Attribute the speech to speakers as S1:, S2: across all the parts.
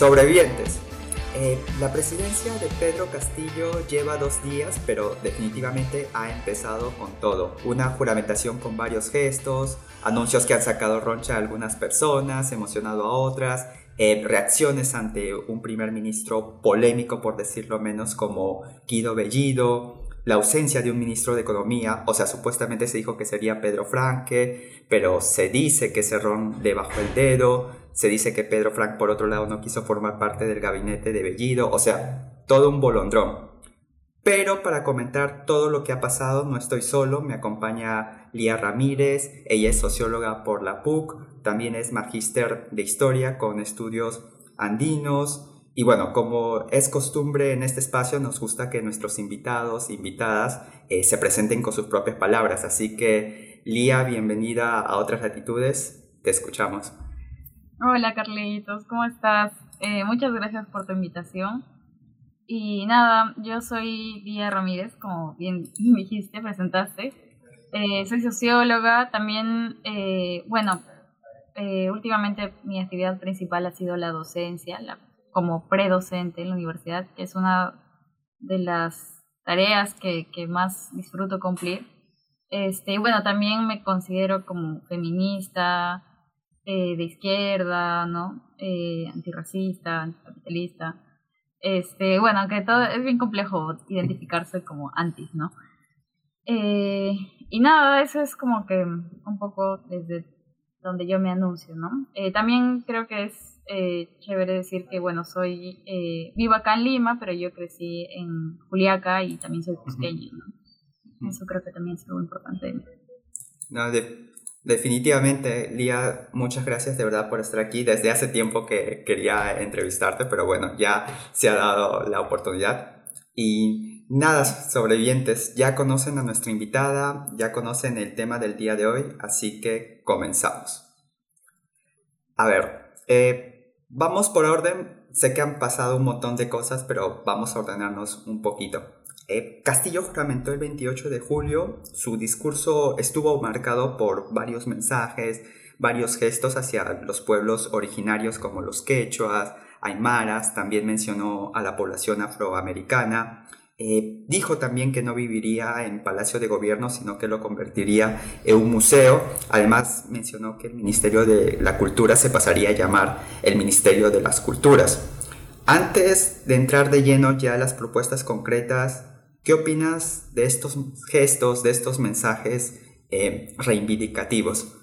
S1: Sobrevivientes. Eh, la presidencia de Pedro Castillo lleva dos días, pero definitivamente ha empezado con todo. Una juramentación con varios gestos, anuncios que han sacado roncha a algunas personas, emocionado a otras, eh, reacciones ante un primer ministro polémico, por decirlo menos, como Guido Bellido, la ausencia de un ministro de Economía, o sea, supuestamente se dijo que sería Pedro Franque, pero se dice que Cerrón le bajó el dedo, se dice que Pedro Frank, por otro lado, no quiso formar parte del gabinete de Bellido, o sea, todo un bolondrón. Pero para comentar todo lo que ha pasado, no estoy solo, me acompaña Lía Ramírez, ella es socióloga por la PUC, también es magíster de historia con estudios andinos, y bueno, como es costumbre en este espacio, nos gusta que nuestros invitados invitadas eh, se presenten con sus propias palabras. Así que, Lía, bienvenida a Otras Latitudes. Te escuchamos.
S2: Hola Carlitos, ¿cómo estás? Eh, muchas gracias por tu invitación. Y nada, yo soy Día Ramírez, como bien dijiste, presentaste. Eh, soy socióloga, también, eh, bueno, últimamente mi actividad principal ha sido la docencia, la, como predocente en la universidad, que es una de las tareas que, que más disfruto cumplir. Este, bueno, también me considero como feminista, eh, de izquierda, ¿no? Eh, antirracista, anticapitalista. Este, bueno, aunque todo es bien complejo identificarse como antis, ¿no? Eh, y nada, eso es como que un poco desde donde yo me anuncio, ¿no? Eh, también creo que es eh, chévere decir que, bueno, soy, eh, vivo acá en Lima, pero yo crecí en Juliaca y también soy cusqueña, ¿no? Eso creo que también es algo importante.
S1: No, de, Definitivamente, Lía, muchas gracias de verdad por estar aquí. Desde hace tiempo que quería entrevistarte, pero bueno, ya se ha dado la oportunidad. Y nada, sobrevivientes, ya conocen a nuestra invitada, ya conocen el tema del día de hoy, así que comenzamos. A ver, eh, vamos por orden. Sé que han pasado un montón de cosas, pero vamos a ordenarnos un poquito. Eh, Castillo juramentó el 28 de julio, su discurso estuvo marcado por varios mensajes, varios gestos hacia los pueblos originarios como los quechuas, aymaras, también mencionó a la población afroamericana. Eh, dijo también que no viviría en Palacio de Gobierno, sino que lo convertiría en un museo. Además, mencionó que el Ministerio de la Cultura se pasaría a llamar el Ministerio de las Culturas. Antes de entrar de lleno ya a las propuestas concretas, ¿Qué opinas de estos gestos, de estos mensajes eh, reivindicativos?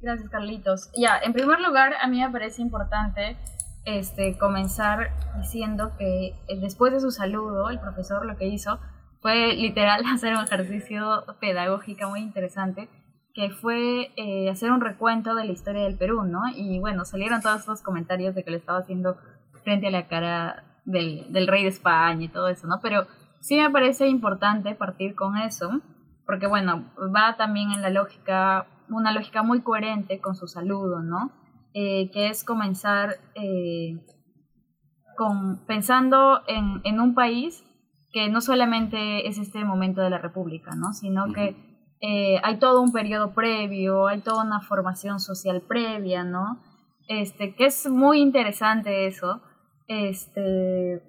S2: Gracias, Carlitos. Ya, en primer lugar, a mí me parece importante este, comenzar diciendo que eh, después de su saludo, el profesor lo que hizo fue literal hacer un ejercicio pedagógico muy interesante, que fue eh, hacer un recuento de la historia del Perú, ¿no? Y bueno, salieron todos estos comentarios de que le estaba haciendo frente a la cara del, del rey de España y todo eso, ¿no? Pero sí me parece importante partir con eso, porque bueno, va también en la lógica, una lógica muy coherente con su saludo, ¿no? Eh, que es comenzar eh, con, pensando en, en, un país que no solamente es este momento de la República, ¿no? Sino que eh, hay todo un periodo previo, hay toda una formación social previa, ¿no? Este, que es muy interesante eso, este,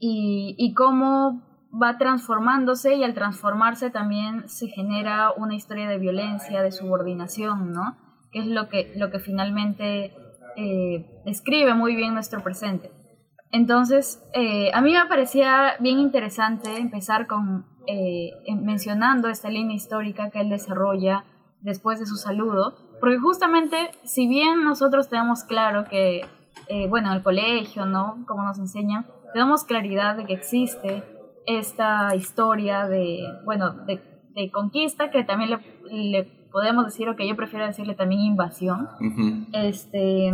S2: y, y cómo va transformándose y al transformarse también se genera una historia de violencia, de subordinación, ¿no? Que es lo que, lo que finalmente eh, describe muy bien nuestro presente. Entonces, eh, a mí me parecía bien interesante empezar con eh, mencionando esta línea histórica que él desarrolla después de su saludo, porque justamente, si bien nosotros tenemos claro que eh, bueno, en el colegio, ¿no? Como nos enseñan, tenemos claridad de que existe esta historia de, bueno, de, conquista, que también le, podemos decir, o que yo prefiero decirle también invasión. Este,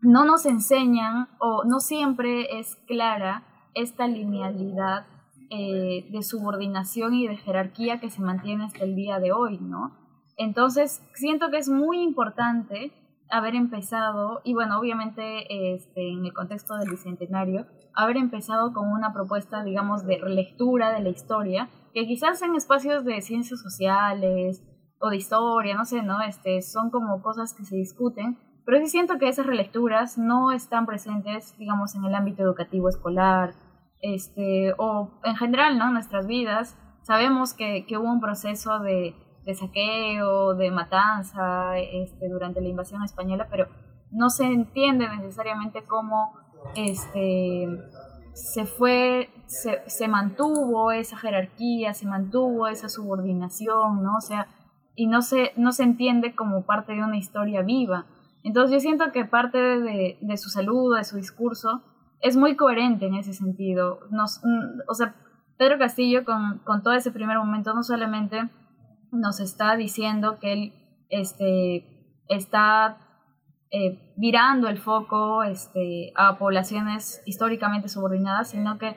S2: no nos enseñan, o no siempre es clara esta linealidad eh, de subordinación y de jerarquía que se mantiene hasta el día de hoy, ¿no? Entonces, siento que es muy importante haber empezado, y bueno, obviamente este, en el contexto del Bicentenario, haber empezado con una propuesta, digamos, de lectura de la historia, que quizás en espacios de ciencias sociales o de historia, no sé, ¿no? Este, son como cosas que se discuten, Pero sí siento que esas relecturas no están presentes, digamos, en el ámbito educativo escolar, este, o en general, ¿no? Nuestras vidas. Sabemos que, que hubo un proceso de, saqueo, de matanza este, durante la invasión española, pero no se entiende necesariamente cómo este, se fue, se, se, mantuvo esa jerarquía, se mantuvo esa subordinación, ¿no? O sea, y no se, no se entiende como parte de una historia viva. Entonces yo siento que parte de, de su saludo, de su discurso, es muy coherente en ese sentido. Nos, mm, o sea, Pedro Castillo con, con todo ese primer momento no solamente nos está diciendo que él este, está eh, virando el foco este, a poblaciones históricamente subordinadas, sino que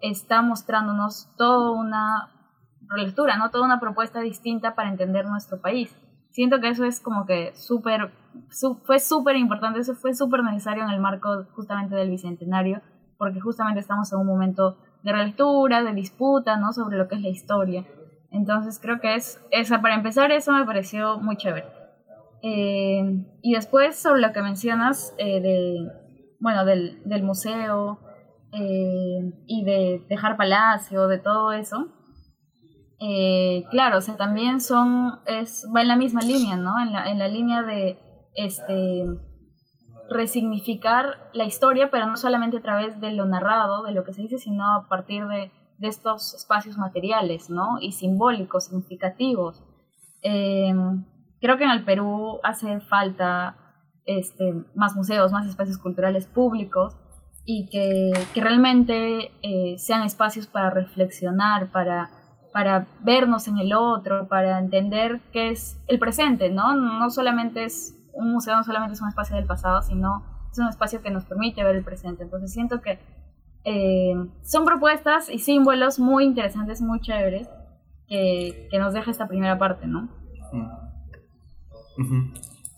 S2: está mostrándonos toda una relectura, ¿no? toda una propuesta distinta para entender nuestro país. Siento que eso es como que súper, fue súper importante, eso fue súper necesario en el marco justamente del Bicentenario, porque justamente estamos en un momento de relectura, de disputa, ¿no? Sobre lo que es la historia. Entonces creo que es, esa, para empezar eso me pareció muy chévere. Eh, y después sobre lo que mencionas eh, de, bueno, del, del museo eh, y de dejar palacio, de todo eso, claro, o sea, también son, es, va en la misma línea, ¿no? En la, en la línea de este, resignificar la historia, pero no solamente a través de lo narrado, de lo que se dice, sino a partir de de estos espacios materiales, ¿no? Y simbólicos, significativos. Em, creo que en el Perú hace falta este, más museos, más espacios culturales públicos y que, que realmente eh, sean espacios para reflexionar, para, para vernos en el otro, para entender qué es el presente, ¿no? No solamente es un museo, no solamente es un espacio del pasado, sino es un espacio que nos permite ver el presente. Entonces siento que eh, son propuestas y símbolos muy interesantes, muy chéveres, que, que nos deja esta primera parte, ¿no?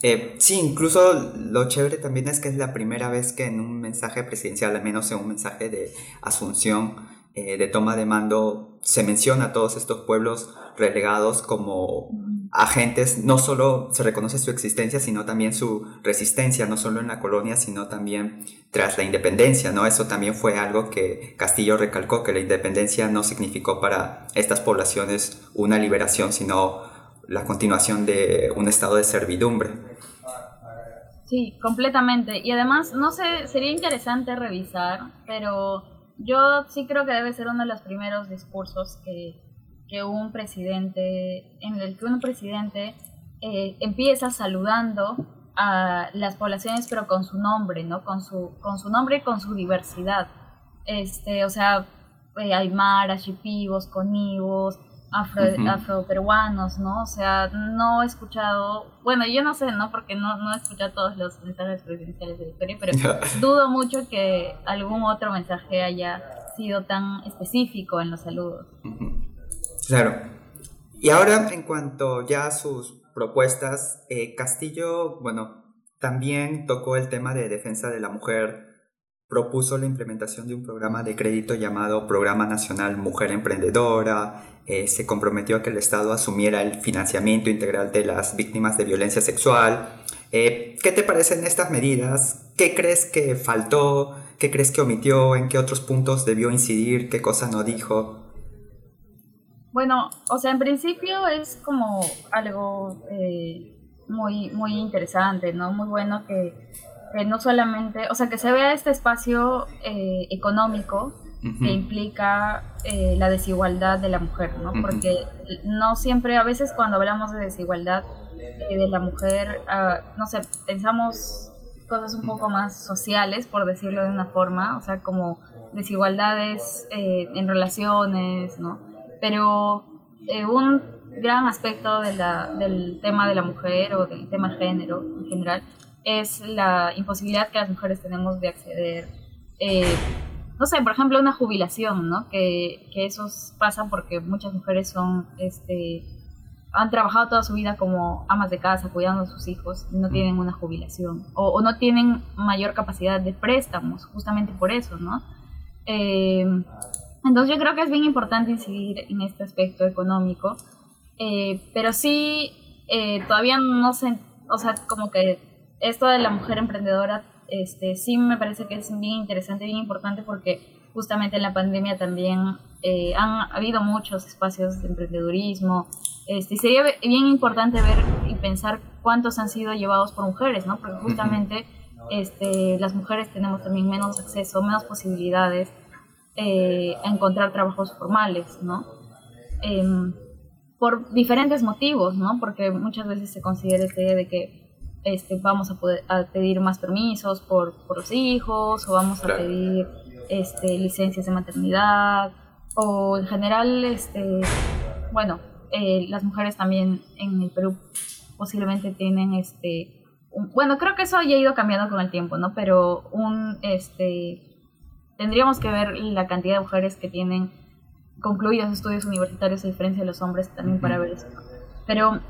S1: Eh, sí, incluso lo chévere también es que es la primera vez que en un mensaje presidencial, al menos en un mensaje de asunción, eh, de toma de mando, se menciona a todos estos pueblos relegados como agentes, no solo se reconoce su existencia, sino también su resistencia, no solo en la colonia, sino también tras la independencia, ¿no? Eso también fue algo que Castillo recalcó, que la independencia no significó para estas poblaciones una liberación, sino la continuación de un estado de servidumbre.
S2: Sí, completamente. Y además, no sé, sería interesante revisar, pero yo sí creo que debe ser uno de los primeros discursos que que un presidente, en el que un presidente eh, empieza saludando a las poblaciones, pero con su nombre, ¿no? Con su, con su nombre y con su diversidad. Este, o sea, eh, aymaras, chipivos, conivos, afro, afroperuanos, ¿no? O sea, no he escuchado, bueno, yo no sé, ¿no? Porque no, no he escuchado todos los mensajes presidenciales de la historia, pero dudo mucho que algún otro mensaje haya sido tan específico en los saludos.
S1: Claro. Y ahora, en cuanto ya a sus propuestas, eh, Castillo, bueno, también tocó el tema de defensa de la mujer, propuso la implementación de un programa de crédito llamado Programa Nacional Mujer Emprendedora, eh, se comprometió a que el Estado asumiera el financiamiento integral de las víctimas de violencia sexual. Eh, ¿Qué te parecen estas medidas? ¿Qué crees que faltó? ¿Qué crees que omitió? ¿En qué otros puntos debió incidir? ¿Qué cosa no dijo?
S2: Bueno, o sea, en principio es como algo eh, muy, muy interesante, ¿no? Muy bueno que, no solamente, o sea, que se vea este espacio eh, que implica eh, la desigualdad de la mujer, ¿no? Porque no siempre, a veces cuando hablamos de desigualdad de la mujer, ah, no sé, pensamos cosas un poco más sociales, por decirlo de una forma, o sea, como desigualdades en relaciones, ¿no? pero eh, un gran aspecto de la, del tema de la mujer o del tema género en general es la imposibilidad que las mujeres tenemos de acceder, eh, no sé, por ejemplo, una jubilación, ¿no? Que, que eso pasa porque muchas mujeres son, este, han trabajado toda su vida como amas de casa, cuidando a sus hijos, y no tienen una jubilación, o, o no tienen mayor capacidad de préstamos, justamente por eso, ¿no? Eh, entonces yo creo que es bien importante incidir en este aspecto económico, eh, pero sí eh, todavía no sé, o sea, como que esto de la mujer emprendedora este, sí me parece que es bien interesante, bien importante porque justamente en la pandemia también eh, han habido muchos espacios de emprendedurismo. Este, sería bien importante ver y pensar cuántos han sido llevados por mujeres, ¿no? Porque justamente este, las mujeres tenemos también menos acceso, menos posibilidades eh, a encontrar trabajos formales, ¿no? Em, por diferentes motivos, ¿no? Porque muchas veces se considera esta idea de que este, vamos a, poder, a pedir más permisos por, por los hijos o vamos a pedir este, licencias de maternidad o en general, este, bueno, eh, las mujeres también en el Perú posiblemente tienen este bueno creo que eso ya ha ido cambiando con el tiempo no pero un este tendríamos que ver la cantidad de mujeres que tienen concluidos estudios universitarios a diferencia de los hombres también para ver eso pero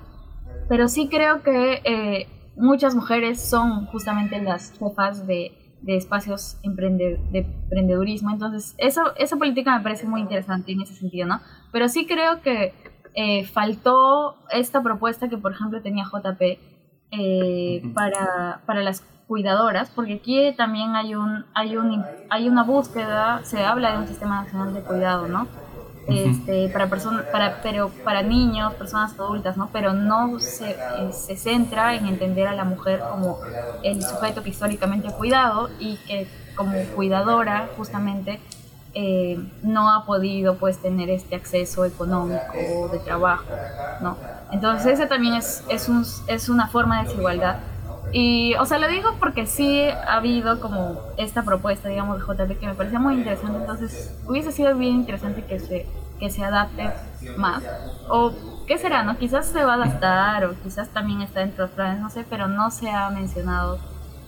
S2: pero sí creo que eh, muchas mujeres son justamente las jefas de, de espacios emprende, de emprendedurismo. Entonces, eso, esa política me parece muy interesante en ese sentido, ¿no? Pero sí creo que eh, faltó esta propuesta que, por ejemplo, tenía JP eh, para, para las cuidadoras, porque aquí también hay, un, hay, un, hay una búsqueda, se habla de un sistema nacional de cuidado, ¿no? Este, para personas, para, pero para niños, personas adultas, ¿no? Pero no se, eh, se centra en entender a la mujer como el sujeto que históricamente ha cuidado y que como cuidadora justamente eh, no ha podido pues tener este acceso económico de trabajo, ¿no? Entonces esa también es, es, un, es una forma de desigualdad y, o sea, lo digo porque sí ha habido como esta propuesta, digamos, de JP que me parecía muy interesante. Entonces, hubiese sido bien interesante que se, que se adapte más. O, ¿qué será, no? Quizás se va a adaptar o quizás también está dentro de los planes, no sé, pero no se ha mencionado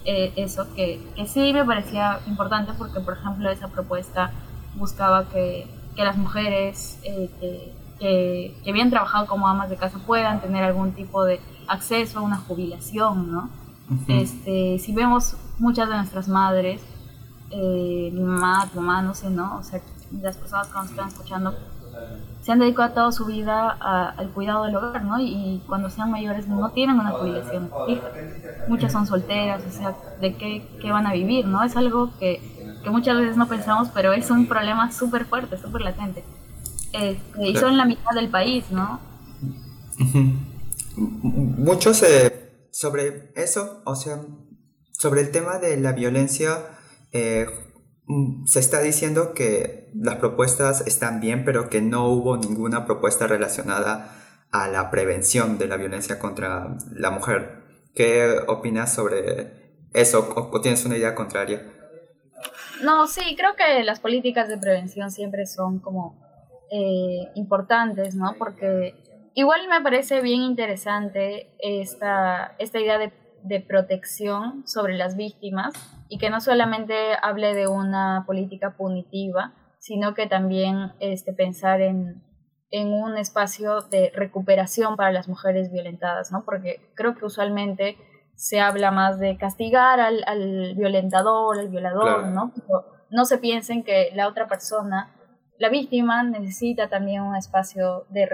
S2: eh, eso, que, que sí me parecía importante porque, por ejemplo, esa propuesta buscaba que, que las mujeres eh, que, que habían trabajado como amas de casa puedan tener algún tipo de acceso a una jubilación, ¿no? Este, si vemos muchas de nuestras madres, eh, mi mamá, tu mamá, no sé, ¿no? O sea, las personas que nos están escuchando, se han dedicado toda su vida al cuidado del hogar, ¿no? Y, cuando sean mayores no tienen una jubilación fija. Muchas son solteras, o sea, ¿de qué, qué van a vivir, no? Es algo que, que, muchas veces no pensamos, pero es un problema súper fuerte, súper latente. Este, y son la mitad del país, ¿no?
S1: Muchos se sobre eso, o sea, sobre el tema de la violencia, eh, mm, se está diciendo que las propuestas están bien, pero que no hubo ninguna propuesta relacionada a la prevención de la violencia contra la mujer. ¿Qué opinas sobre eso o, tienes una idea contraria?
S2: No, sí, creo que las políticas de prevención siempre son como eh, importantes, ¿no? Porque Igual me parece bien interesante esta, esta idea de, de, protección sobre las víctimas y que no solamente hable de una política punitiva, sino que también este, pensar en, en un espacio de recuperación para las mujeres violentadas, ¿no? Porque creo que usualmente se habla más de castigar al, al violentador, al violador, ¿no? no se piensen que la otra persona la víctima necesita también un espacio de,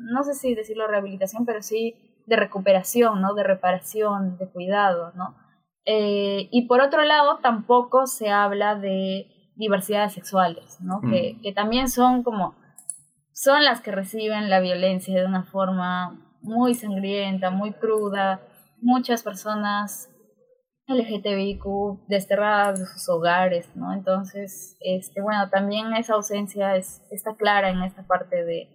S2: no sé si decirlo rehabilitación, pero sí de recuperación, ¿no? De reparación, de cuidado, ¿no? Eh, y por otro lado, tampoco se habla de diversidades sexuales, ¿no? Mm. Que, que también son como, son las que reciben la violencia de una forma muy sangrienta, muy cruda. Muchas personas LGTBIQ desterradas de sus hogares, ¿no? Entonces, este, bueno, también esa ausencia es, está clara en esta parte de,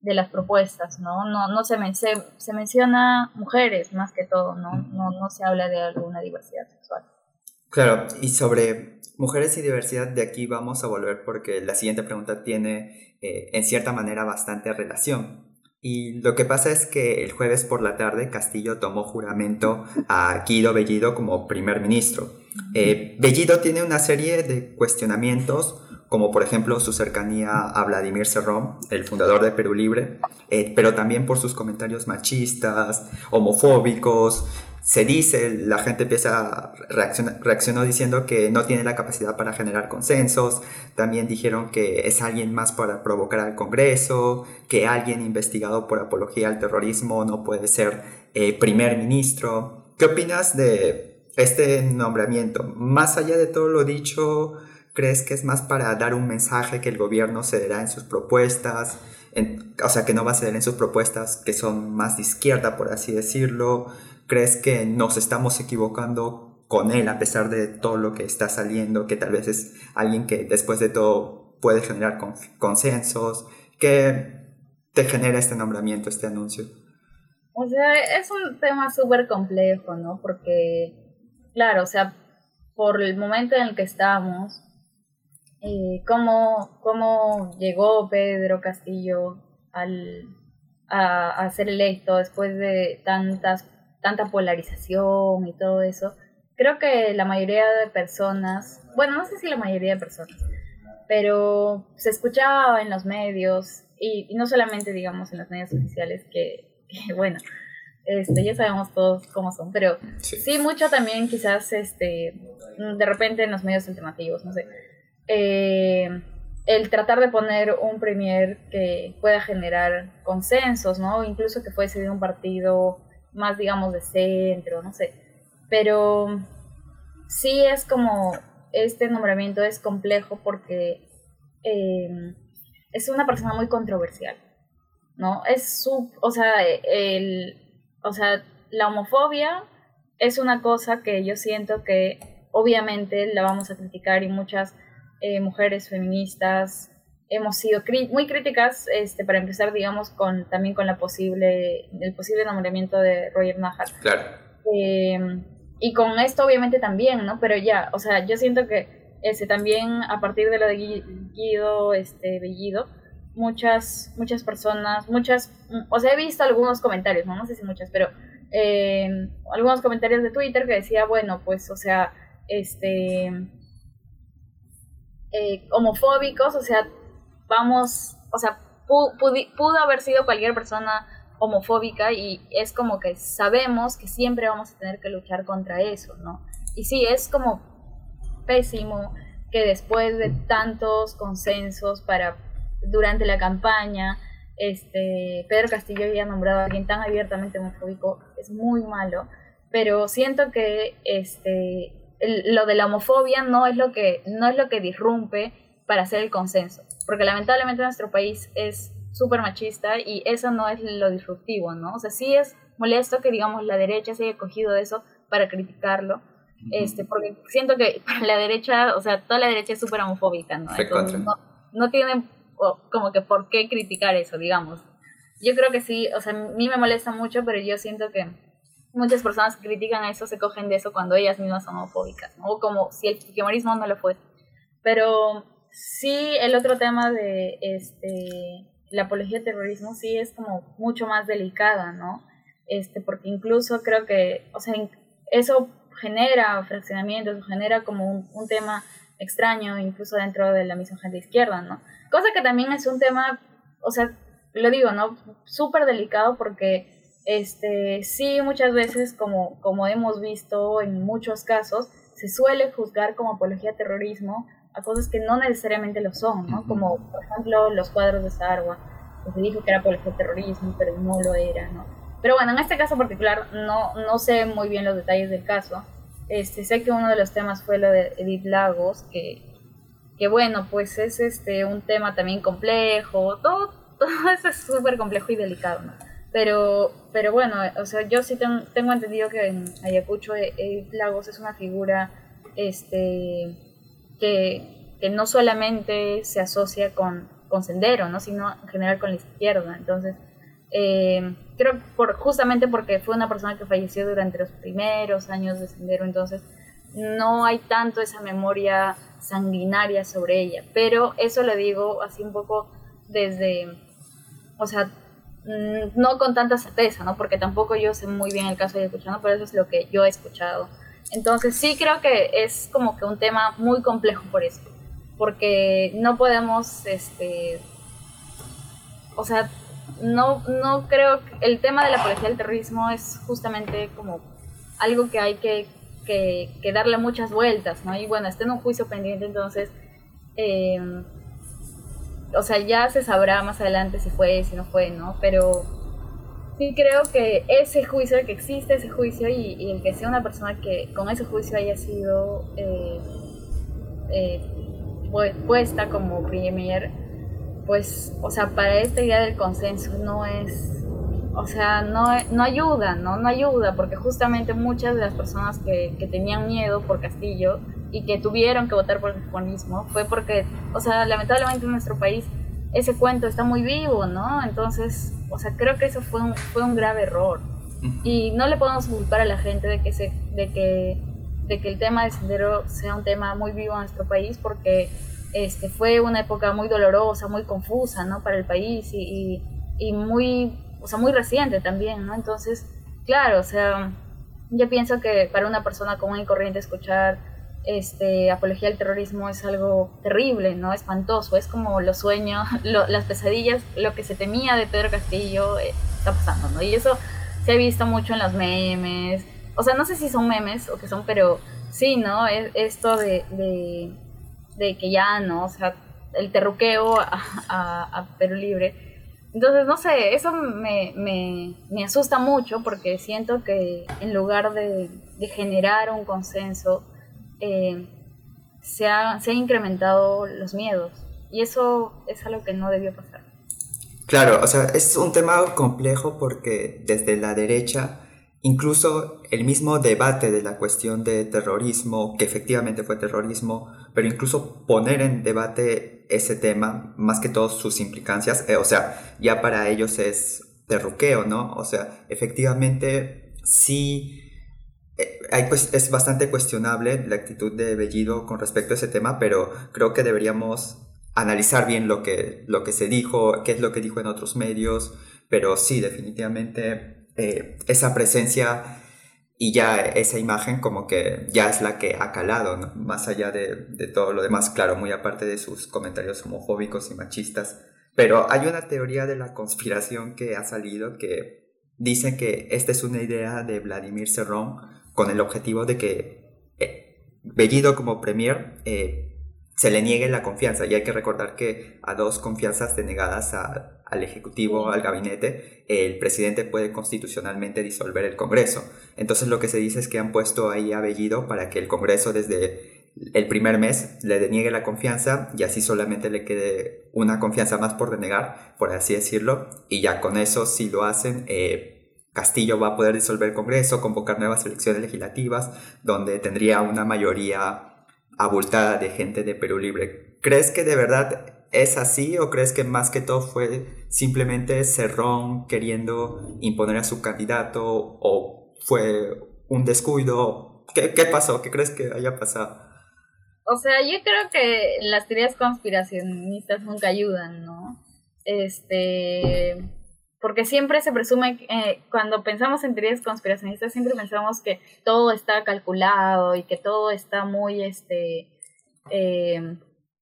S2: de las propuestas, ¿no? No, no se, se, se, menciona mujeres más que todo, ¿no? ¿no? No se habla de alguna diversidad sexual.
S1: Claro, y sobre mujeres y diversidad de aquí vamos a volver porque la siguiente pregunta tiene eh, en cierta manera bastante relación. Y lo que pasa es que el jueves por la tarde Castillo tomó juramento a Guido Bellido como primer ministro. Eh, Bellido tiene una serie de cuestionamientos, como por ejemplo su cercanía a Vladimir Serrón, el fundador de Perú Libre, eh, pero también por sus comentarios machistas, homofóbicos, se dice, la gente empieza, reaccionar, reaccionó diciendo que no tiene la capacidad para generar consensos, también dijeron que es alguien más para provocar al Congreso, que alguien investigado por apología al terrorismo no puede ser eh, primer ministro. ¿qué opinas de este nombramiento? Más allá de todo lo dicho, ¿crees que es más para dar un mensaje que el gobierno cederá en sus propuestas? o sea, que no va a ceder en sus propuestas que son más de izquierda, por así decirlo. ¿Crees que nos estamos equivocando con él a pesar de todo lo que está saliendo? Que tal vez es alguien que después de todo puede generar consensos. ¿Qué te genera este nombramiento, este anuncio?
S2: O sea, es un tema súper complejo, ¿no? Porque, claro, o sea, por el momento en el que estamos, eh, cómo, cómo llegó Pedro Castillo al, a, a, ser electo después de tantas, tanta polarización y todo eso, creo que la mayoría de personas, bueno, no sé si la mayoría de personas, pero se escuchaba en los medios, y, y no solamente, digamos, en los medios oficiales, que bueno, este, ya sabemos todos cómo son, pero sí. mucho también quizás este, de repente en los medios alternativos, no sé. Eh, el tratar de poner un premier que pueda generar consensos, ¿no? Incluso que fuese de un partido más, digamos, de centro, no sé. Pero sí es como, este nombramiento es complejo porque eh, es una persona muy controversial. ¿no? Es su, o sea, el, o sea, la homofobia es una cosa que yo siento que obviamente la vamos a criticar y muchas eh, mujeres feministas hemos sido muy críticas, este, para empezar, digamos, con, también con la posible, el posible nombramiento de Roger Najar.
S1: Claro.
S2: Em, y con esto obviamente también, ¿no? Pero ya, o sea, yo siento que ese también a partir de lo de Guido este, Bellido, muchas, muchas personas, muchas, o sea, he visto algunos comentarios, no, no sé si muchas, pero eh, algunos comentarios de Twitter que decía, bueno, pues, o sea, este, eh, homofóbicos, o sea, vamos, o sea, pudo haber sido cualquier persona homofóbica y es como que sabemos que siempre vamos a tener que luchar contra eso, ¿no? Y sí, es como pésimo que después de tantos consensos para durante la campaña, este, Pedro Castillo había nombrado a alguien tan abiertamente homofóbico, es muy malo, pero siento que este, lo de la homofobia no es lo que, no es lo que disrumpe para hacer el consenso, porque lamentablemente nuestro país es súper machista y eso no es lo disruptivo, ¿no? O sea, sí es molesto que, digamos, la derecha se haya cogido eso para criticarlo, este, porque siento que para la derecha, o sea, toda la derecha es súper homofóbica, ¿no? no, no tienen como que por qué criticar eso, digamos. Yo creo que sí, o sea, a mí me molesta mucho, pero yo siento que muchas personas que critican eso se cogen de eso cuando ellas mismas son homofóbicas, ¿no? O como si el fujimorismo no lo fuese. Pero sí, el otro tema de este, la apología terrorismo sí es como mucho más delicada, ¿no? Este, porque incluso creo que, o sea, eso genera fraccionamientos, genera como un, un tema extraño incluso dentro de la misma gente izquierda, ¿no? Cosa que también es un tema, o sea, lo digo, ¿no? Súper delicado porque este, sí muchas veces, como, como hemos visto en muchos casos, se suele juzgar como apología a terrorismo a cosas que no necesariamente lo son, ¿no? Como, por ejemplo, los cuadros de Sarwa, que se dijo que era apología a terrorismo, pero no lo era, ¿no? Pero bueno, en este caso particular no, no sé muy bien los detalles del caso. Este, sé que uno de los temas fue lo de Edith Lagos, que que bueno, pues es este un tema también complejo, todo, todo eso es súper complejo y delicado, ¿no? Pero, pero bueno, o sea, yo sí tengo entendido que en Ayacucho eh, Lagos es una figura este, que, no solamente se asocia con, con Sendero, ¿no? sino en general con la izquierda. Entonces, eh, creo por, justamente porque fue una persona que falleció durante los primeros años de Sendero, entonces no hay tanto esa memoria sanguinaria sobre ella. Pero eso lo digo así un poco desde, o sea, mm, no con tanta certeza, ¿no? Porque tampoco yo sé muy bien el caso de escuchando, pero eso es lo que yo he escuchado. Entonces sí creo que es como que un tema muy complejo por eso, porque no podemos, este, o sea, no, no creo, que el tema de la policía del terrorismo es justamente como algo que hay que que, darle muchas vueltas, ¿no? Y bueno, está en un juicio pendiente, entonces, eh, o sea, ya se sabrá más adelante si fue, si no fue, ¿no? Pero sí creo que ese juicio, que existe ese juicio y, el que sea una persona que con ese juicio haya sido eh, eh, puesta como premier, pues, o sea, para esta idea del consenso no es, o sea, no, no ayuda, ¿no? No ayuda, porque justamente muchas de las personas que, que tenían miedo por Castillo y que tuvieron que votar por el comunismo fue porque, o sea, lamentablemente en nuestro país ese cuento está muy vivo, ¿no? Entonces, o sea, creo que eso fue un, fue un grave error. Y no le podemos culpar a la gente de que, se, de que, de que el tema del sendero sea un tema muy vivo en nuestro país porque este, fue una época muy dolorosa, muy confusa, ¿no? Para el país y, y, muy, o sea, muy reciente también, ¿no? Entonces, claro, o sea, yo pienso que para una persona común y corriente escuchar este, apología al terrorismo es algo terrible, ¿no? Espantoso, es como los sueños, las pesadillas, lo que se temía de Pedro Castillo eh, está pasando, ¿no? Y eso se ha visto mucho en los memes, o sea, no sé si son memes o que son, pero sí, ¿no? Es, esto de, de, que ya, ¿no? O sea, el terruqueo a, Perú Libre. Entonces, no sé, eso me, me, me, asusta mucho porque siento que en lugar de generar un consenso, eh, se, ha, se incrementado los miedos. Y eso es algo que no debió pasar.
S1: Claro, o sea, es un tema complejo porque desde la derecha, incluso el mismo debate de la cuestión de terrorismo, que efectivamente fue terrorismo, pero incluso poner en debate ese tema, más que todas sus implicancias, eh, o sea, ya para ellos es terruqueo, ¿no? O sea, efectivamente sí es bastante cuestionable la actitud de Bellido con respecto a ese tema, pero creo que deberíamos analizar bien lo que, lo que se dijo, qué es lo que dijo en otros medios, pero sí, definitivamente eh, esa presencia y ya esa imagen como que ya es la que ha calado, más allá de, de, todo lo demás, claro, muy aparte de sus comentarios homofóbicos y machistas. Pero hay una teoría de la conspiración que ha salido que dice que esta es una idea de Vladimir Serrón con el objetivo de que eh, Bellido como premier eh, se le niegue la confianza. Y hay que recordar que a dos confianzas denegadas al Ejecutivo, al gabinete, el presidente puede constitucionalmente disolver el Congreso. Entonces lo que se dice es que han puesto ahí a Bellido para que el Congreso desde el primer mes le deniegue la confianza y así solamente le quede una confianza más por denegar, por así decirlo, y ya con eso si lo hacen, eh, Castillo va a poder disolver el Congreso, convocar nuevas elecciones legislativas, donde tendría una mayoría abultada de gente de Perú Libre. ¿Crees que de verdad es así o crees que más que todo fue simplemente Cerrón queriendo imponer a su candidato o fue un descuido? ¿Qué, qué pasó? ¿Qué crees que haya pasado?
S2: O sea, yo creo que las teorías conspiracionistas nunca ayudan, ¿no? Este porque siempre se presume, eh, cuando pensamos en teorías conspiracionistas, siempre pensamos que todo está calculado y que todo está muy, este, eh,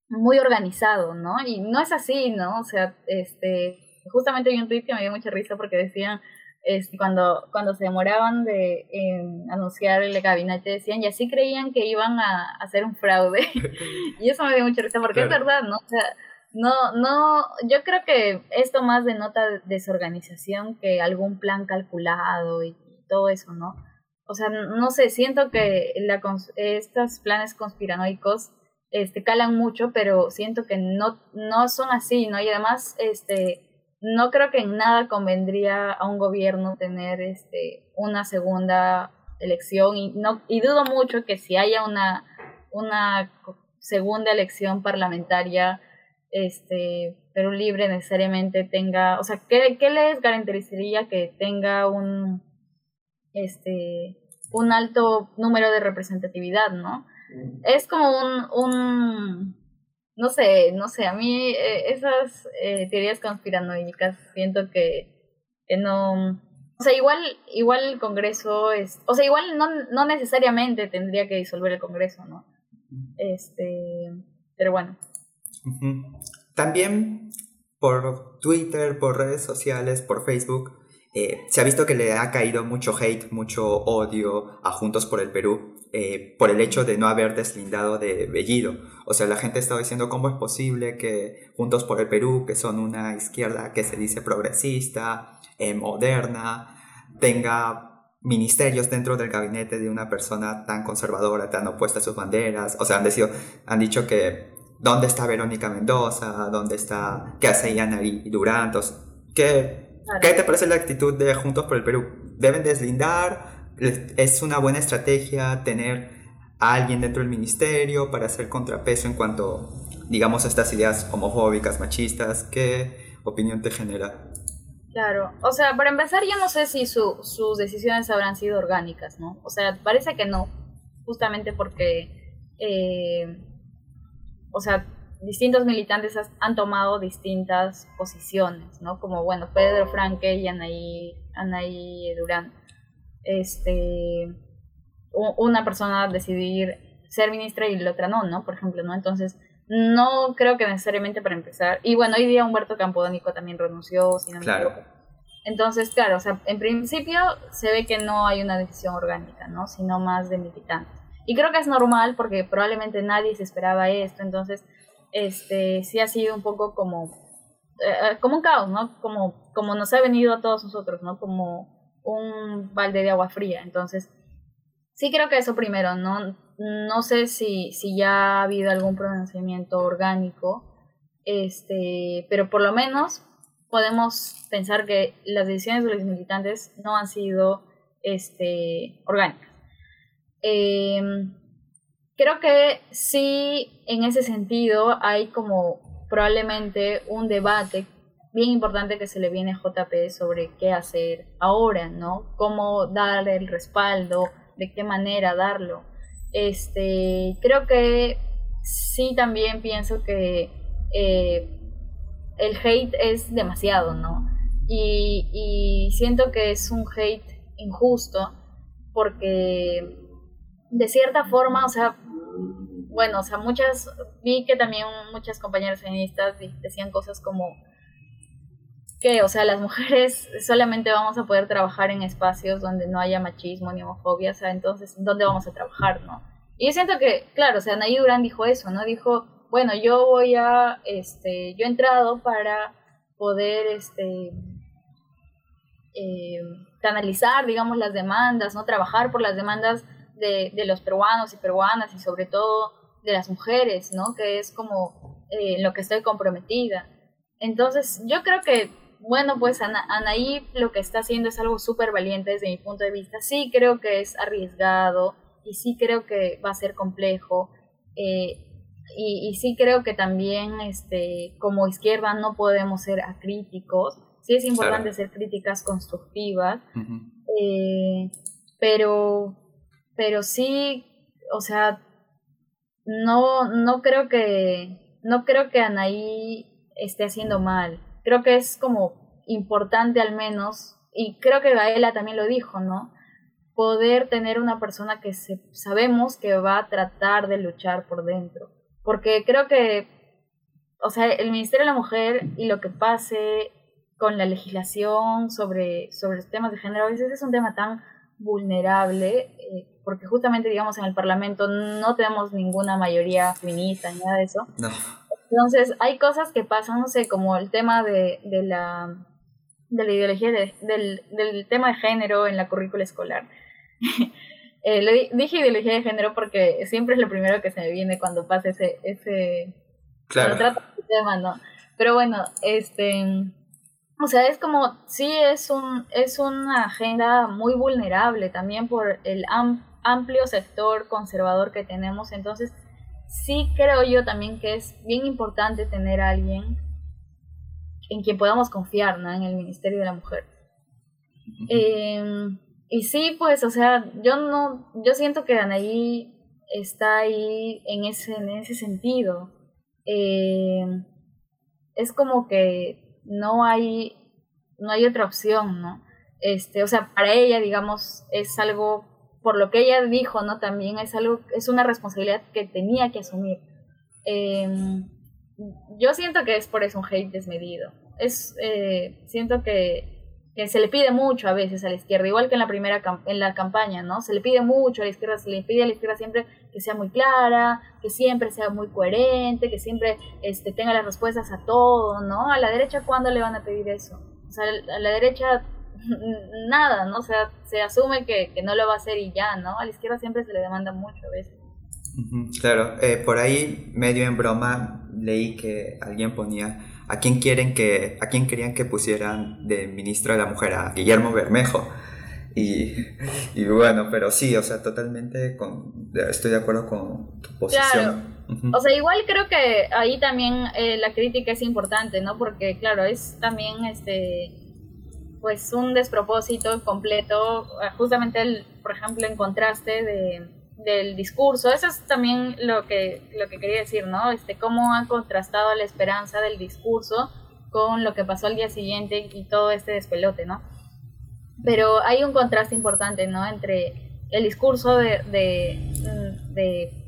S2: muy organizado, ¿no? Y no es así, ¿no? O sea, este, justamente hay un tweet que me dio mucha risa porque decían, este, cuando, cuando se demoraban de anunciar el gabinete, decían, y así creían que iban a, hacer un fraude. y eso me dio mucha risa porque es verdad, ¿no? O sea, no, no, yo creo que esto más denota desorganización que algún plan calculado y todo eso, ¿no? O sea, no sé, siento que la, estos planes conspiranoicos este, calan mucho, pero siento que no, no son así, ¿no? Y además, este, no creo que en nada convendría a un gobierno tener este, una segunda elección y, no, y dudo mucho que si haya una, una segunda elección parlamentaria, este, Perú Libre necesariamente tenga, o sea, ¿qué, qué les garantizaría que tenga un, este, un alto número de representatividad, ¿no? Mm. Es como un, un, no sé, no sé, a mí eh, esas eh, teorías conspiranoicas siento que, que no, o sea, igual, igual el Congreso es, o sea, igual no, no necesariamente tendría que disolver el Congreso, ¿no? Este, pero bueno.
S1: También por Twitter, por redes sociales, por Facebook, eh, se ha visto que le ha caído mucho hate, mucho odio a Juntos por el Perú eh, por el hecho de no haber deslindado de Bellido. O sea, la gente está diciendo cómo es posible que Juntos por el Perú, que son una izquierda que se dice progresista, eh, moderna, tenga ministerios dentro del gabinete de una persona tan conservadora, tan opuesta a sus banderas. O sea, han, decido, han dicho que ¿dónde está Verónica Mendoza? ¿Dónde está, qué hace Yanari Durán? ¿qué, ¿qué te parece la actitud de Juntos por el Perú? ¿Deben deslindar? es una buena estrategia tener a alguien dentro del ministerio para hacer contrapeso en cuanto, digamos, a estas ideas homofóbicas, machistas. ¿Qué opinión te genera?
S2: Claro, o sea, para empezar, yo no sé si sus decisiones habrán sido orgánicas, ¿no? O sea, parece que no, justamente porque, eh, o sea, distintos militantes han tomado distintas posiciones, ¿no? Como, bueno, Pedro Franque y Anaí, Anaí Durán este, una persona decidir ser ministra y la otra no, ¿no? Por ejemplo, ¿no? Entonces, no creo que necesariamente para empezar. Y bueno, hoy día Humberto Campodónico también renunció, si no claro. Entonces, claro, o sea, en principio se ve que no hay una decisión orgánica, ¿no? Sino más de militantes. Y creo que es normal porque probablemente nadie se esperaba esto, entonces, este, sí ha sido un poco como, eh, como un caos, ¿no? Como, como nos ha venido a todos nosotros, ¿no? Como un balde de agua fría. Entonces, sí creo que eso primero, ¿no? No sé si, si ya ha habido algún pronunciamiento orgánico, este, pero por lo menos podemos pensar que las decisiones de los militantes no han sido este, orgánicas. Em, creo que sí, en ese sentido, hay como probablemente un debate bien importante que se le viene a JP sobre qué hacer ahora, ¿no? Cómo dar el respaldo, de qué manera darlo. Este, creo que sí también pienso que eh, el hate es demasiado, ¿no? Y, y siento que es un hate injusto porque de cierta forma, o sea, bueno, o sea, muchas, vi que también muchas compañeras feministas decían cosas como, que, o sea, las mujeres solamente vamos a poder trabajar en espacios donde no haya machismo ni homofobia, o sea, entonces, ¿dónde vamos a trabajar, no? Y yo siento que, claro, o sea, Nay Durán dijo eso, ¿no? Dijo, bueno, yo voy a, este, yo he entrado para poder, este, eh, canalizar, digamos, las demandas, ¿no? Trabajar por las demandas de, de, los peruanos y peruanas y sobre todo de las mujeres, ¿no? Que es como eh, lo que estoy comprometida. Entonces, yo creo que bueno, pues Anaí lo que está haciendo es algo súper valiente desde mi punto de vista. Sí creo que es arriesgado y sí creo que va a ser complejo. Eh, y, sí creo que también este, como izquierda no podemos ser acríticos. Sí es importante ser críticas constructivas. Eh, pero, pero sí, o sea, no, no creo que, no creo que Anaí esté haciendo mal creo que es como importante al menos, y creo que Gaela también lo dijo, ¿no? Poder tener una persona que sabemos que va a tratar de luchar por dentro. Porque creo que, o sea, el Ministerio de la Mujer y lo que pase con la legislación sobre, sobre los temas de género, a veces es un tema tan vulnerable, eh, porque justamente, digamos, en el Parlamento no tenemos ninguna mayoría feminista ni nada de eso.
S1: No.
S2: Entonces, hay cosas que pasan, no sé, como el tema de, de la de la ideología del, del tema de género en la currícula escolar. eh, le dije ideología de género porque siempre es lo primero que se me viene cuando pasa ese, ese
S1: claro.
S2: trata el tema, ¿no? Pero bueno, este o sea, es como, sí es un, es una agenda muy vulnerable también por el amplio sector conservador que tenemos, entonces sí creo yo también que es bien importante tener a alguien en quien podamos confiar, ¿no? En el Ministerio de la Mujer. Em, y sí, pues, o sea, yo no, yo siento que Anaí está ahí en ese, en ese sentido. Em, es como que no hay, no hay otra opción, ¿no? Este, o sea, para ella, digamos, es algo por lo que ella dijo, ¿no? También es algo, es una responsabilidad que tenía que asumir. Em, yo siento que es por eso un hate desmedido. Es, eh, siento que, que se le pide mucho a veces a la izquierda, igual que en la primera en la campaña, ¿no? Se le pide mucho a la izquierda, se le pide a la izquierda siempre que sea muy clara, que siempre sea muy coherente, que siempre este, tenga las respuestas a todo, ¿no? A la derecha, ¿cuándo le van a pedir eso? O sea, a la derecha nada, ¿no? O sea, se asume que, que no lo va a hacer y ya, ¿no? A la izquierda siempre se le demanda mucho a veces.
S1: Claro, eh, por ahí medio en broma leí que alguien ponía a quién quieren que a quién querían que pusieran de ministro de la mujer a Guillermo Bermejo y, y bueno, pero sí, o sea, totalmente con, estoy de acuerdo con tu posición.
S2: Claro. O sea, igual creo que ahí también eh, la crítica es importante, ¿no? Porque claro, es también este pues un despropósito completo, justamente el, por ejemplo, en contraste de del discurso. Eso es también lo que, lo que quería decir, ¿no? Este, cómo han contrastado la esperanza del discurso con lo que pasó al día siguiente y todo este despelote, ¿no? Pero hay un contraste importante, ¿no? Entre el discurso de, de,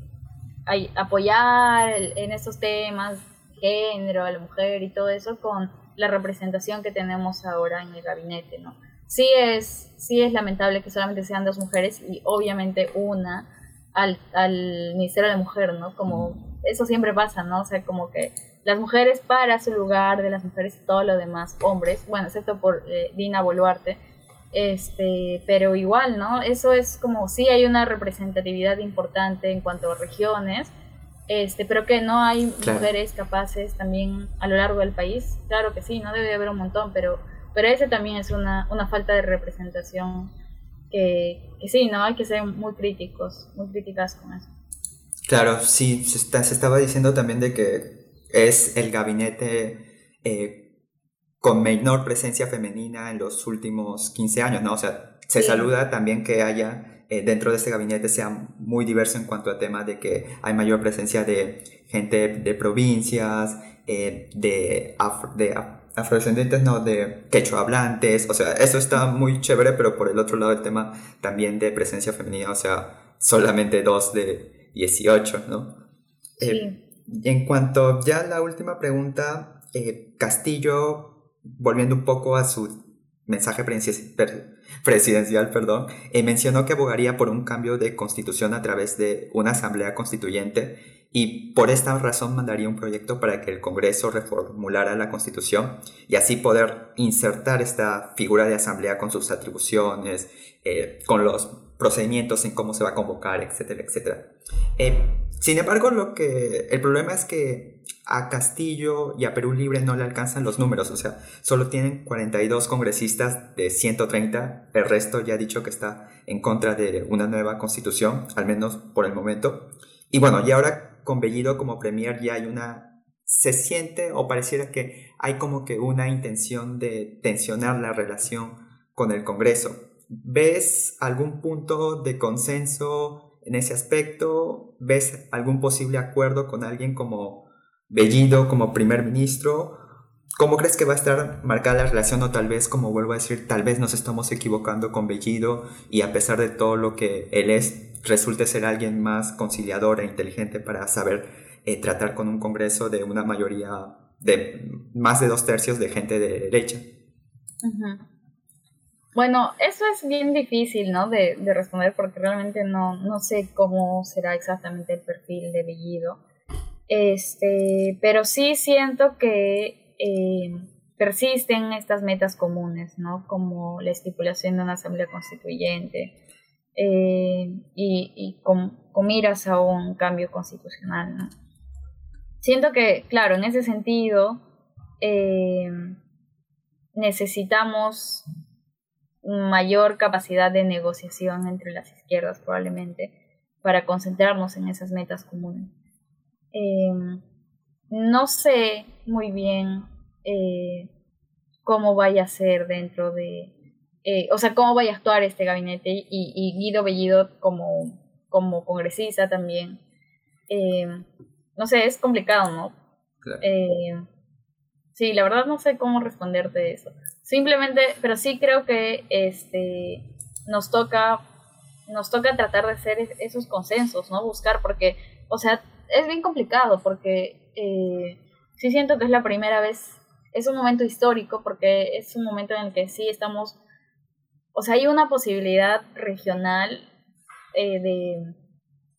S2: apoyar en estos temas, género, a la mujer y todo eso, con la representación que tenemos ahora en el gabinete, ¿no? Sí es, sí es lamentable que solamente sean dos mujeres y obviamente una al, al Ministerio de la Mujer, ¿no? Como eso siempre pasa, ¿no? O sea, como que las mujeres para su lugar de las mujeres y todo lo demás, hombres, bueno, excepto por eh, Dina Boluarte, este, pero igual, ¿no? Eso es como, sí hay una representatividad importante en cuanto a regiones, este, pero que no hay mujeres capaces también a lo largo del país, claro que sí, no debe haber un montón, pero, pero ese también es una, una falta de representación que, sí, ¿no? Hay que ser muy críticos, muy críticas con eso.
S1: Claro, sí, se, estaba diciendo también de que es el gabinete eh, con menor presencia femenina en los últimos 15 años, ¿no? O sea, se saluda también que haya eh, dentro de este gabinete sea muy diverso en cuanto a temas de que hay mayor presencia de gente de provincias, eh, de, de afrodescendientes, no, de quechua hablantes, o sea, eso está muy chévere, pero por el otro lado el tema también de presencia femenina, o sea, solamente dos de 18, ¿no? Eh, en cuanto ya a la última pregunta, Castillo, volviendo un poco a su mensaje presidencial, perdón, eh, mencionó que abogaría por un cambio de constitución a través de una asamblea constituyente y por esta razón mandaría un proyecto para que el Congreso reformulara la Constitución y así poder insertar esta figura de asamblea con sus atribuciones, eh, con los procedimientos en cómo se va a convocar, etcétera, etcétera. Eh, sin embargo, lo que el problema es que a Castillo y a Perú Libre no le alcanzan los números, o sea, solo tienen 42 congresistas de 130, el resto ya ha dicho que está en contra de una nueva constitución, al menos por el momento. Y bueno, y ahora con Bellido como premier ya hay una, se siente o pareciera que hay como que una intención de tensionar la relación con el Congreso. ¿Ves algún punto de consenso en ese aspecto? ¿Ves algún posible acuerdo con alguien como Bellido como primer ministro? ¿Cómo crees que va a estar marcada la relación o tal vez, como vuelvo a decir, tal vez nos estamos equivocando con Bellido y a pesar de todo lo que él es, resulte ser alguien más conciliador e inteligente para saber eh, tratar con un Congreso de una mayoría de más de dos tercios de gente de derecha.
S2: Bueno, eso es bien difícil, ¿no? De, responder porque realmente no, no sé cómo será exactamente el perfil de Bellido. Este, pero sí siento que eh, persisten estas metas comunes, ¿no? Como la estipulación de una asamblea constituyente, eh, y, con, miras a un cambio constitucional. Siento que, claro, en ese sentido, eh, necesitamos mayor capacidad de negociación entre las izquierdas probablemente para concentrarnos en esas metas comunes. Eh, no sé muy bien cómo vaya a ser dentro de, eh, o sea, cómo vaya a actuar este gabinete y, Guido Bellido como, como congresista también. Eh, no sé, es complicado, ¿no? Eh, sí, la verdad no sé cómo responderte eso. Simplemente, pero sí creo que este nos toca nos toca tratar de hacer esos consensos, ¿no? Buscar, porque, o sea, es bien complicado, porque sí siento que es la primera vez es un momento histórico porque es un momento en el que sí estamos, o sea, hay una posibilidad regional eh, de,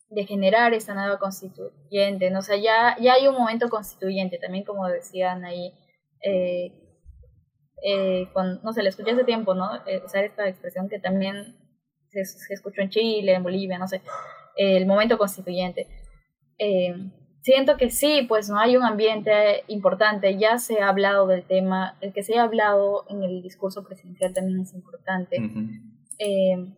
S2: de, generar esta nueva constituyente, ¿no? o sea, ya, ya hay un momento constituyente, también como decían ahí, eh, eh, no sé, le escuché hace tiempo, ¿no? Eh, usar esta expresión que también se, se, escuchó en Chile, en Bolivia, no sé, el momento constituyente. Eh, siento que sí, pues no hay un ambiente importante, ya se ha hablado del tema, el que se haya hablado en el discurso presidencial también es importante, eh,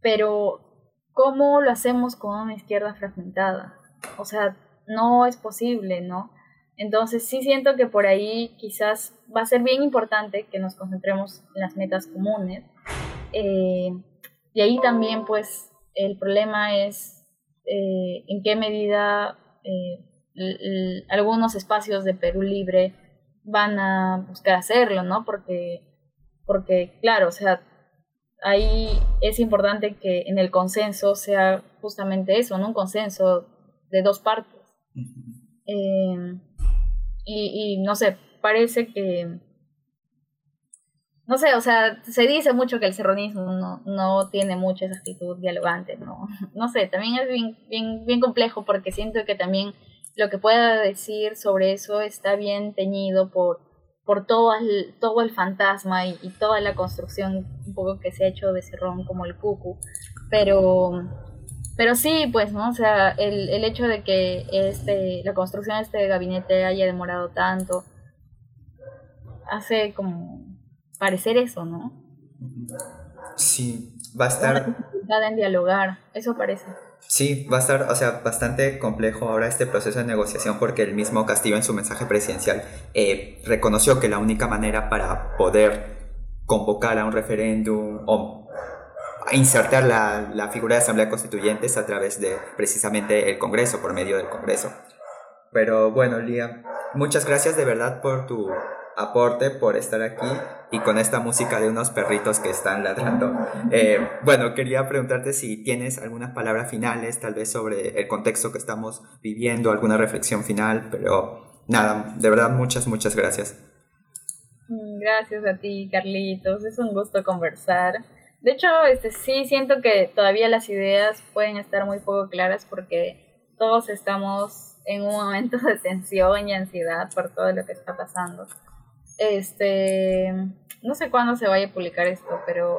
S2: pero ¿cómo lo hacemos con una izquierda fragmentada? O sea, no es posible, ¿no? Entonces sí siento que por ahí quizás va a ser bien importante que nos concentremos en las metas comunes. Eh, y ahí también pues el problema es eh, en qué medida eh, algunos espacios de Perú Libre van a buscar hacerlo, ¿no? Porque, porque claro, o sea, ahí es importante que en el consenso sea justamente eso, ¿no? Un consenso de dos partes. Eh, y, y no sé, parece que no sé, o sea, se dice mucho que el serronismo no, no tiene mucha esa actitud dialogante, ¿no? No sé, también es bien, bien, bien complejo porque siento que también lo que pueda decir sobre eso está bien teñido por, por todo, el, todo el fantasma y, toda la construcción un poco que se ha hecho de Cerrón como el cucu. Pero, pero sí, pues, ¿no? O sea, el, el hecho de que este, la construcción de este gabinete haya demorado tanto hace como parecer eso, ¿no?
S1: Sí, va a estar...
S2: en dialogar, eso parece.
S1: Sí, va a estar, o sea, bastante complejo ahora este proceso de negociación porque el mismo Castillo en su mensaje presidencial eh, reconoció que la única manera para poder convocar a un referéndum o insertar la, la figura de asamblea constituyente es a través de precisamente el Congreso, por medio del Congreso. Pero bueno, Lía, muchas gracias de verdad por tu aporte, por estar aquí y con esta música de unos perritos que están ladrando. Eh, bueno, quería preguntarte si tienes algunas palabras finales, tal vez sobre el contexto que estamos viviendo, alguna reflexión final, pero nada, de verdad muchas, muchas gracias.
S2: Mm, gracias a ti, Carlitos. Es un gusto conversar. De hecho, este, sí siento que todavía las ideas pueden estar muy poco claras porque todos estamos en un momento de tensión y ansiedad por todo lo que está pasando. Este, no sé cuándo se vaya a publicar esto, pero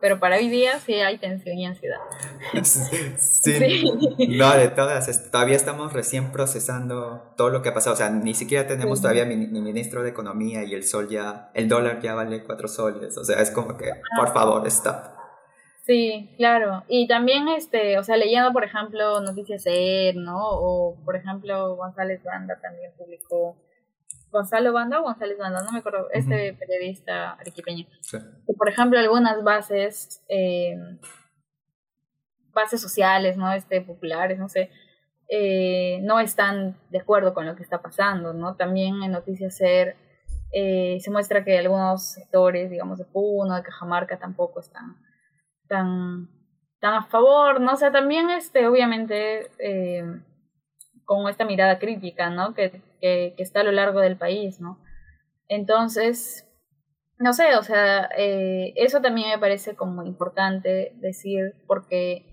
S2: pero para hoy día sí hay tensión y ansiedad.
S1: Sí, no, de todas, todavía estamos recién procesando todo lo que ha pasado, o sea, ni siquiera tenemos todavía ni, ministro de Economía y el sol ya, el dólar ya vale cuatro soles, o sea, es como que, por favor, stop.
S2: Sí, claro, y también, este, o sea, leyendo, por ejemplo, Noticias ER, ¿no? O, por ejemplo, González Banda también publicó Gonzalo Banda o González Banda, no me acuerdo, este periodista arequipeño. por ejemplo, algunas bases, eh, bases sociales, ¿no? Este, populares, no sé, eh, no están de acuerdo con lo que está pasando, ¿no? También en Noticias Ser eh, se muestra que algunos sectores, digamos, de Puno, de Cajamarca, tampoco están tan, tan a favor, ¿no? O sea, también, este, obviamente, con esta mirada crítica, ¿no? Que que, está a lo largo del país, ¿no? Entonces, no sé, o sea, eh, eso también me parece como importante decir porque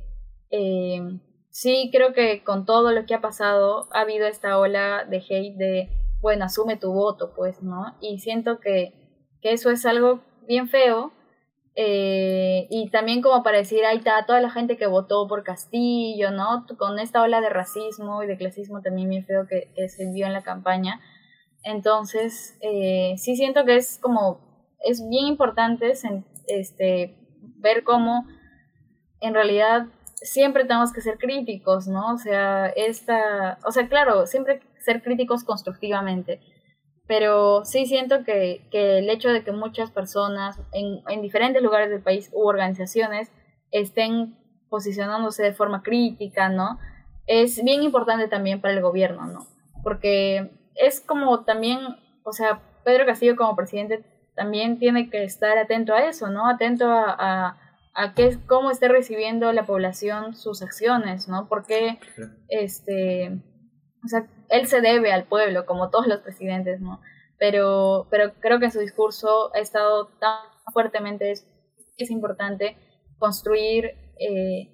S2: eh, sí creo que con todo lo que ha pasado ha habido esta ola de hate de, bueno, asume tu voto, pues, ¿no? Y siento que, que eso es algo bien feo eh, y también como para decir, ahí está toda la gente que votó por Castillo, ¿no? Con esta ola de racismo y de clasismo también bien feo que, se vio en la campaña. Entonces, eh, sí siento que es como, es bien importante este, ver cómo en realidad siempre tenemos que ser críticos, ¿no? O sea, esta, o sea, claro, siempre ser críticos constructivamente pero sí siento que, que el hecho de que muchas personas en, en diferentes lugares del país u organizaciones estén posicionándose de forma crítica, ¿no? Es bien importante también para el gobierno, ¿no? Porque es como también, o sea, Pedro Castillo como presidente también tiene que estar atento a eso, ¿no? Atento a, a, a qué, cómo esté recibiendo la población sus acciones, ¿no? Porque, este, o sea, él se debe al pueblo, como todos los presidentes, ¿no? pero, pero creo que en su discurso ha estado tan fuertemente, es, es importante construir eh,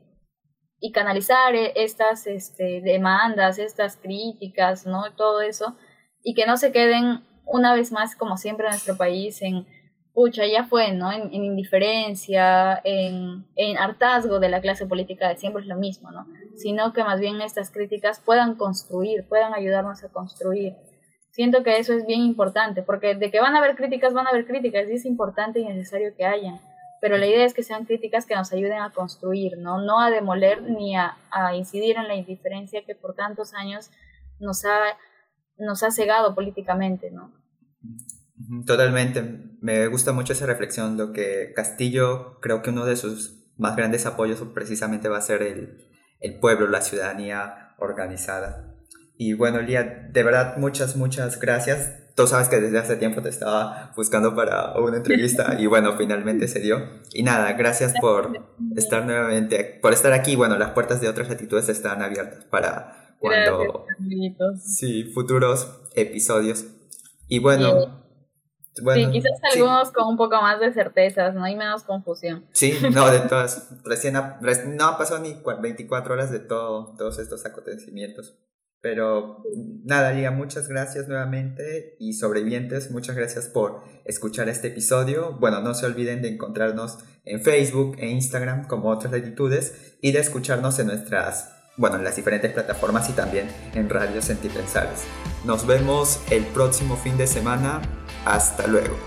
S2: y canalizar e, estas este, demandas, estas críticas, ¿no? Todo eso, y que no se queden una vez más, como siempre en nuestro país, en, pucha, ya fue, ¿no? En, indiferencia, en, en, hartazgo de la clase política de siempre es lo mismo, ¿no? Sino que más bien estas críticas puedan construir, puedan ayudarnos a construir. Siento que eso es bien importante, porque de que van a haber críticas, van a haber críticas, y es importante y necesario que hayan pero la idea es que sean críticas que nos ayuden a construir, no, no a demoler ni a, incidir en la indiferencia que por tantos años nos ha, nos ha cegado políticamente, ¿no?
S1: Totalmente, me gusta mucho esa reflexión, lo que Castillo creo que uno de sus más grandes apoyos precisamente va a ser el, el pueblo, la ciudadanía organizada. Y bueno, Lía, de verdad muchas, muchas gracias tú sabes que desde hace tiempo te estaba buscando para una entrevista y bueno, finalmente se dio. Y nada, gracias por estar nuevamente, por estar aquí. Bueno, las puertas de otras latitudes están abiertas para cuando... sí, futuros episodios. Y bueno...
S2: sí, quizás algunos con un poco más de certezas, ¿no? hay menos confusión.
S1: Sí, no, de todas. Recién no ha pasado ni 24 horas de todo, todos estos acontecimientos. Pero nada, Lía, muchas gracias nuevamente y sobrevivientes, muchas gracias por escuchar este episodio. Bueno, no se olviden de encontrarnos en Facebook e Instagram como otras latitudes y de escucharnos en nuestras, bueno, en las diferentes plataformas y también en Radio Sentipensales. Nos vemos el próximo fin de semana. Hasta luego.